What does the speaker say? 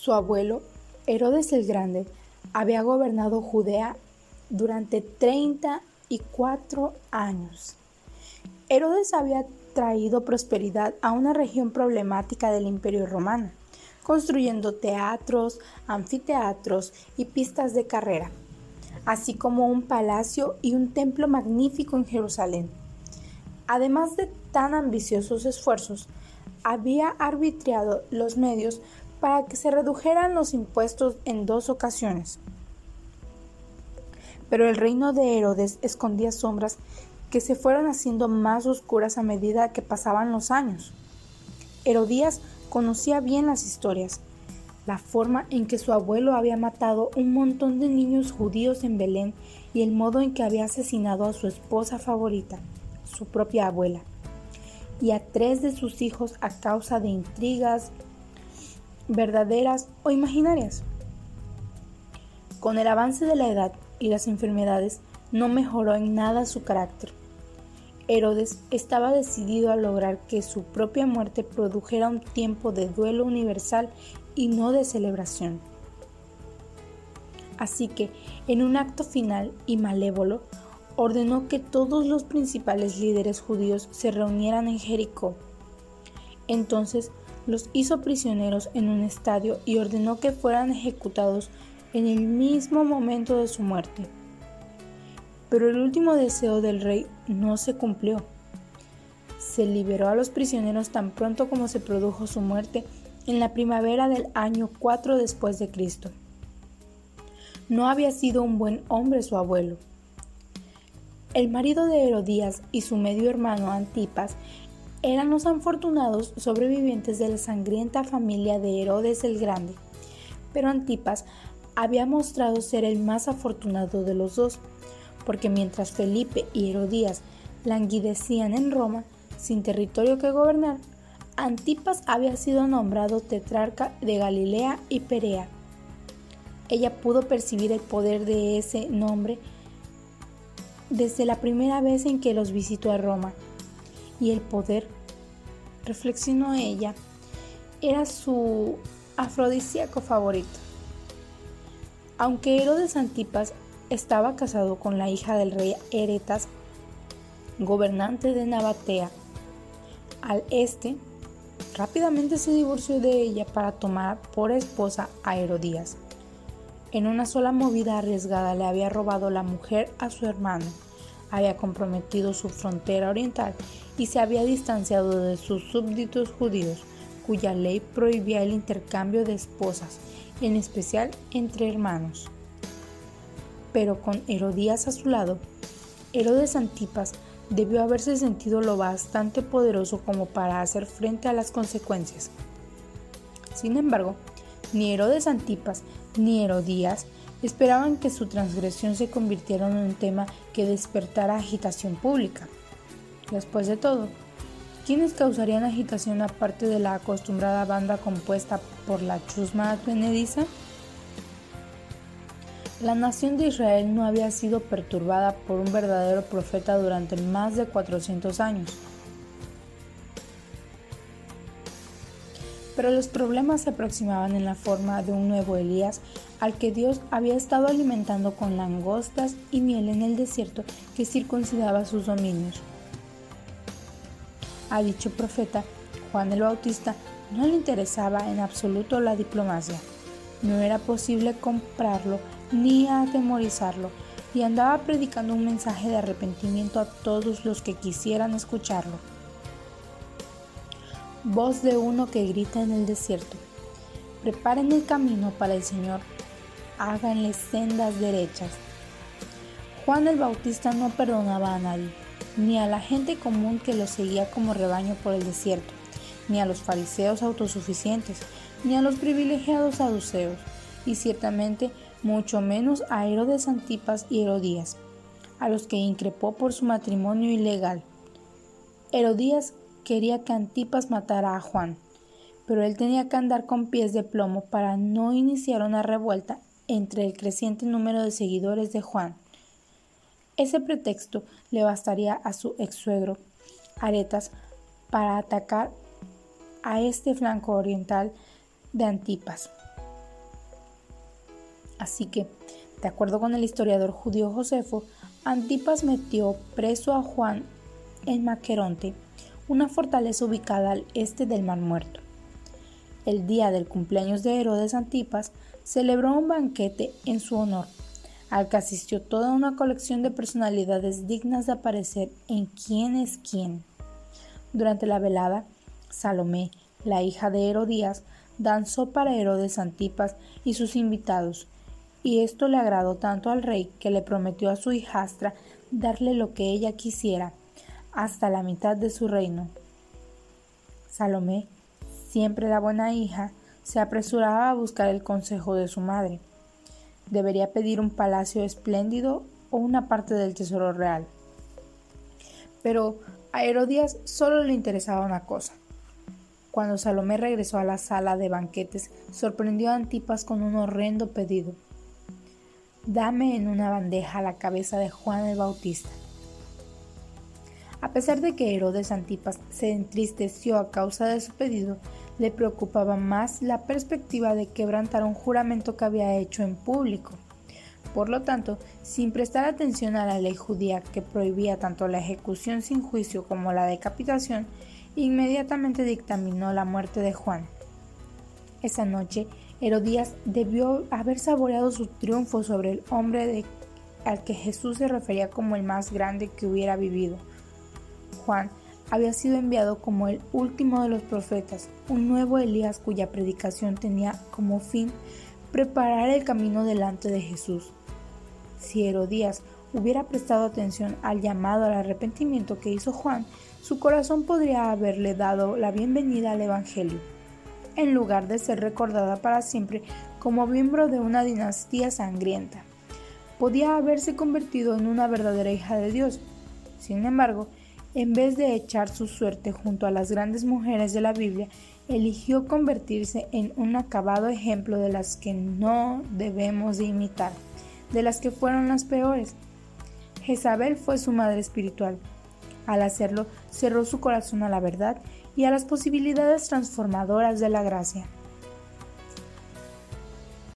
Su abuelo, Herodes el Grande, había gobernado Judea durante 34 años. Herodes había traído prosperidad a una región problemática del Imperio Romano, construyendo teatros, anfiteatros y pistas de carrera, así como un palacio y un templo magnífico en Jerusalén. Además de tan ambiciosos esfuerzos, había arbitrado los medios para que se redujeran los impuestos en dos ocasiones. Pero el reino de Herodes escondía sombras que se fueron haciendo más oscuras a medida que pasaban los años. Herodías conocía bien las historias, la forma en que su abuelo había matado un montón de niños judíos en Belén y el modo en que había asesinado a su esposa favorita, su propia abuela, y a tres de sus hijos a causa de intrigas, verdaderas o imaginarias. Con el avance de la edad y las enfermedades, no mejoró en nada su carácter. Herodes estaba decidido a lograr que su propia muerte produjera un tiempo de duelo universal y no de celebración. Así que, en un acto final y malévolo, ordenó que todos los principales líderes judíos se reunieran en Jericó. Entonces los hizo prisioneros en un estadio y ordenó que fueran ejecutados en el mismo momento de su muerte. Pero el último deseo del rey no se cumplió. Se liberó a los prisioneros tan pronto como se produjo su muerte en la primavera del año 4 después de Cristo. No había sido un buen hombre su abuelo. El marido de Herodías y su medio hermano Antipas eran los afortunados sobrevivientes de la sangrienta familia de Herodes el Grande. Pero Antipas había mostrado ser el más afortunado de los dos, porque mientras Felipe y Herodías languidecían en Roma, sin territorio que gobernar, Antipas había sido nombrado tetrarca de Galilea y Perea. Ella pudo percibir el poder de ese nombre desde la primera vez en que los visitó a Roma y el poder, reflexionó ella, era su afrodisíaco favorito. Aunque Herodes Antipas estaba casado con la hija del rey Eretas, gobernante de Nabatea, al este, rápidamente se divorció de ella para tomar por esposa a Herodías. En una sola movida arriesgada le había robado la mujer a su hermano había comprometido su frontera oriental y se había distanciado de sus súbditos judíos, cuya ley prohibía el intercambio de esposas, en especial entre hermanos. Pero con Herodías a su lado, Herodes Antipas debió haberse sentido lo bastante poderoso como para hacer frente a las consecuencias. Sin embargo, ni Herodes Antipas ni Herodías esperaban que su transgresión se convirtiera en un tema que despertara agitación pública. Después de todo, ¿quiénes causarían agitación aparte de la acostumbrada banda compuesta por la chusma advenediza? La nación de Israel no había sido perturbada por un verdadero profeta durante más de 400 años. Pero los problemas se aproximaban en la forma de un nuevo Elías al que Dios había estado alimentando con langostas y miel en el desierto que circuncidaba sus dominios. A dicho profeta, Juan el Bautista no le interesaba en absoluto la diplomacia. No era posible comprarlo ni atemorizarlo y andaba predicando un mensaje de arrepentimiento a todos los que quisieran escucharlo. Voz de uno que grita en el desierto. Preparen el camino para el Señor, háganle sendas derechas. Juan el Bautista no perdonaba a nadie, ni a la gente común que lo seguía como rebaño por el desierto, ni a los fariseos autosuficientes, ni a los privilegiados saduceos, y ciertamente mucho menos a Herodes Antipas y Herodías, a los que increpó por su matrimonio ilegal. Herodías quería que Antipas matara a Juan, pero él tenía que andar con pies de plomo para no iniciar una revuelta entre el creciente número de seguidores de Juan. Ese pretexto le bastaría a su ex suegro, Aretas, para atacar a este flanco oriental de Antipas. Así que, de acuerdo con el historiador judío Josefo, Antipas metió preso a Juan en Maqueronte, una fortaleza ubicada al este del Mar Muerto. El día del cumpleaños de Herodes Antipas celebró un banquete en su honor, al que asistió toda una colección de personalidades dignas de aparecer en quién es quién. Durante la velada, Salomé, la hija de Herodías, danzó para Herodes Antipas y sus invitados, y esto le agradó tanto al rey que le prometió a su hijastra darle lo que ella quisiera, hasta la mitad de su reino. Salomé, siempre la buena hija, se apresuraba a buscar el consejo de su madre. Debería pedir un palacio espléndido o una parte del tesoro real. Pero a Herodías solo le interesaba una cosa. Cuando Salomé regresó a la sala de banquetes, sorprendió a Antipas con un horrendo pedido. Dame en una bandeja la cabeza de Juan el Bautista. A pesar de que Herodes Antipas se entristeció a causa de su pedido, le preocupaba más la perspectiva de quebrantar un juramento que había hecho en público. Por lo tanto, sin prestar atención a la ley judía que prohibía tanto la ejecución sin juicio como la decapitación, inmediatamente dictaminó la muerte de Juan. Esa noche, Herodías debió haber saboreado su triunfo sobre el hombre al que Jesús se refería como el más grande que hubiera vivido. Juan había sido enviado como el último de los profetas, un nuevo Elías cuya predicación tenía como fin preparar el camino delante de Jesús. Si Herodías hubiera prestado atención al llamado al arrepentimiento que hizo Juan, su corazón podría haberle dado la bienvenida al Evangelio en lugar de ser recordada para siempre como miembro de una dinastía sangrienta. Podía haberse convertido en una verdadera hija de Dios. Sin embargo, en vez de echar su suerte junto a las grandes mujeres de la Biblia, eligió convertirse en un acabado ejemplo de las que no debemos de imitar, de las que fueron las peores. Jezabel fue su madre espiritual. Al hacerlo, cerró su corazón a la verdad y a las posibilidades transformadoras de la gracia.